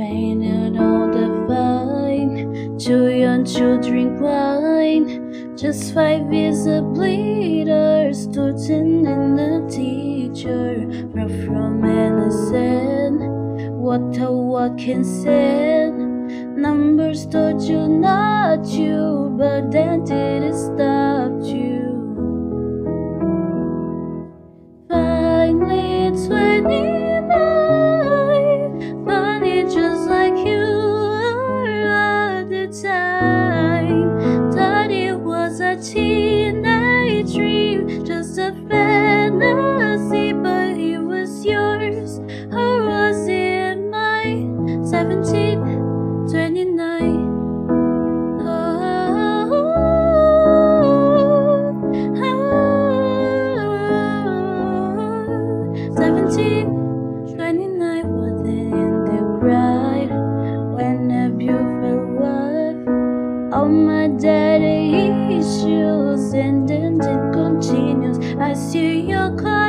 painted all the fine. Two young children crying. Just five years of bleeder Student and the teacher Far from innocent What a walking sin. Numbers told you not you But then did it stop. Oh, daddy issues and then it continues. I see your card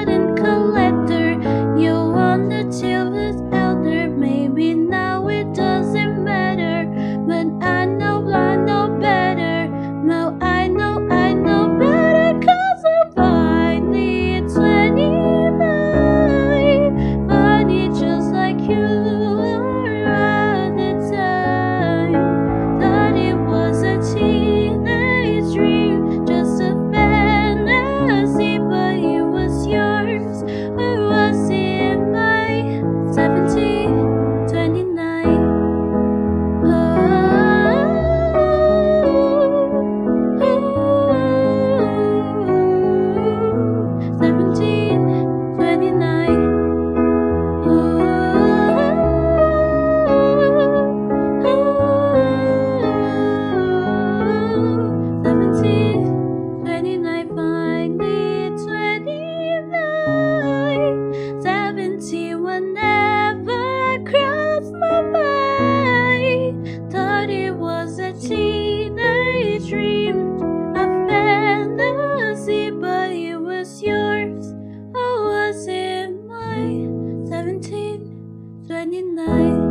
night.